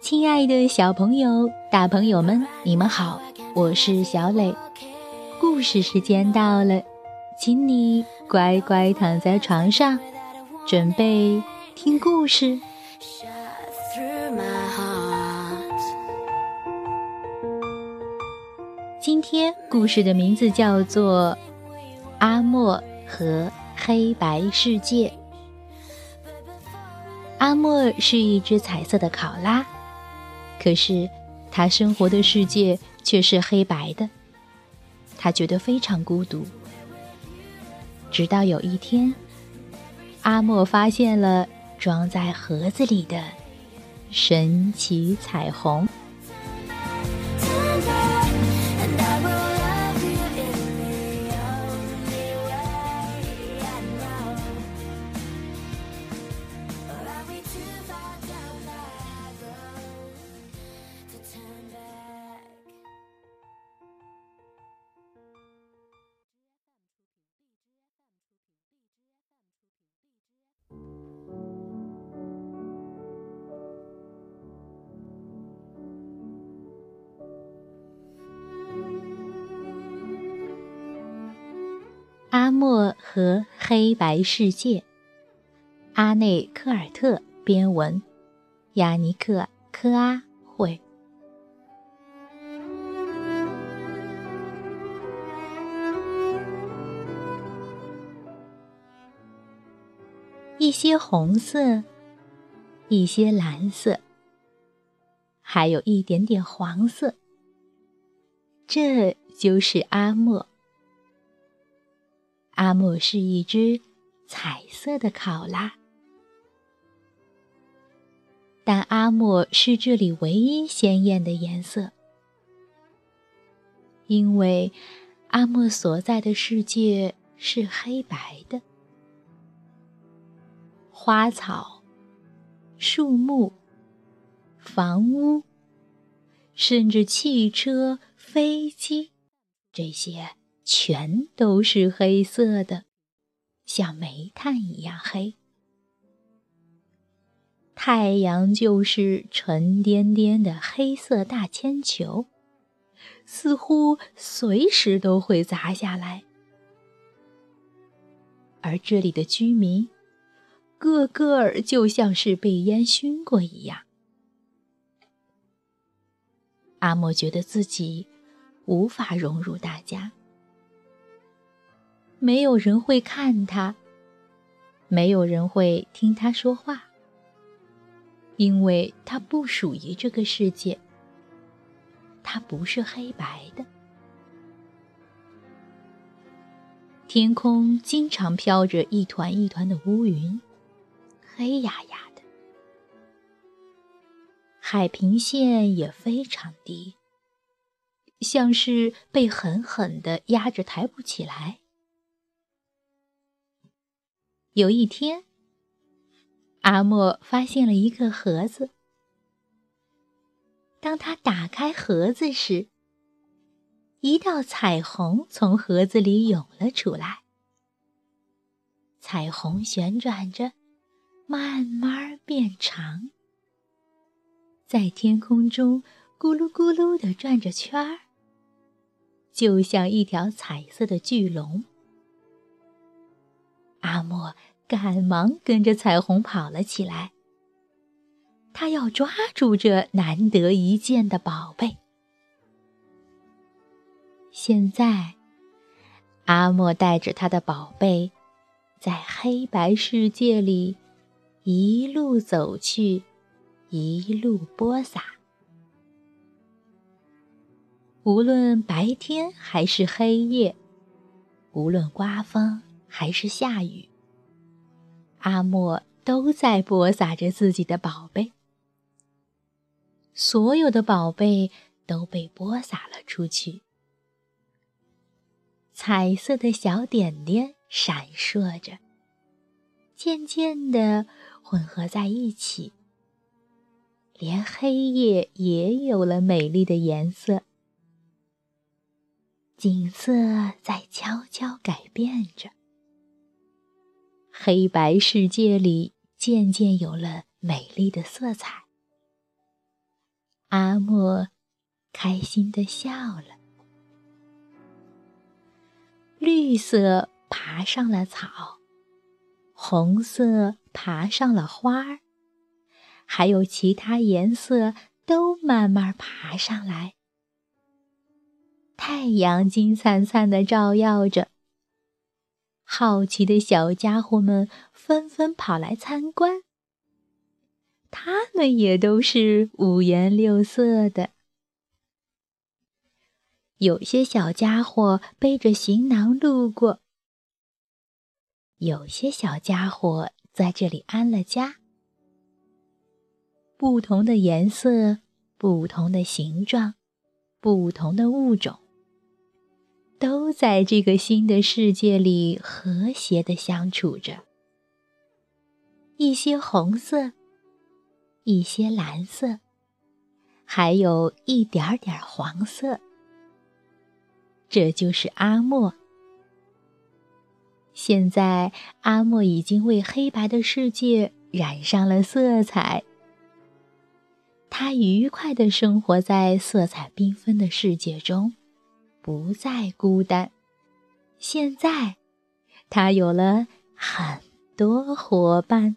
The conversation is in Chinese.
亲爱的小朋友、大朋友们，你们好，我是小磊。故事时间到了，请你乖乖躺在床上，准备听故事。今天故事的名字叫做《阿莫和黑白世界》。阿莫是一只彩色的考拉，可是他生活的世界却是黑白的。他觉得非常孤独。直到有一天，阿莫发现了装在盒子里的神奇彩虹。阿莫和黑白世界，阿内科尔特编文，雅尼克科阿绘。一些红色，一些蓝色，还有一点点黄色。这就是阿莫。阿莫是一只彩色的考拉，但阿莫是这里唯一鲜艳的颜色，因为阿莫所在的世界是黑白的。花草、树木、房屋，甚至汽车、飞机，这些。全都是黑色的，像煤炭一样黑。太阳就是沉甸甸的黑色大铅球，似乎随时都会砸下来。而这里的居民，个个儿就像是被烟熏过一样。阿莫觉得自己无法融入大家。没有人会看他，没有人会听他说话，因为他不属于这个世界。他不是黑白的。天空经常飘着一团一团的乌云，黑压压的。海平线也非常低，像是被狠狠的压着抬不起来。有一天，阿莫发现了一个盒子。当他打开盒子时，一道彩虹从盒子里涌了出来。彩虹旋转着，慢慢变长，在天空中咕噜咕噜的转着圈儿，就像一条彩色的巨龙。阿莫赶忙跟着彩虹跑了起来。他要抓住这难得一见的宝贝。现在，阿莫带着他的宝贝，在黑白世界里一路走去，一路播撒。无论白天还是黑夜，无论刮风。还是下雨，阿莫都在播撒着自己的宝贝。所有的宝贝都被播撒了出去，彩色的小点点闪烁着，渐渐地混合在一起，连黑夜也有了美丽的颜色。景色在悄悄改变着。黑白世界里渐渐有了美丽的色彩。阿莫开心的笑了。绿色爬上了草，红色爬上了花儿，还有其他颜色都慢慢爬上来。太阳金灿灿的照耀着，好奇的小家伙们纷纷跑来参观。它们也都是五颜六色的。有些小家伙背着行囊路过，有些小家伙在这里安了家。不同的颜色，不同的形状，不同的物种。都在这个新的世界里和谐的相处着。一些红色，一些蓝色，还有一点点黄色。这就是阿莫。现在，阿莫已经为黑白的世界染上了色彩。他愉快的生活在色彩缤纷的世界中。不再孤单。现在，他有了很多伙伴。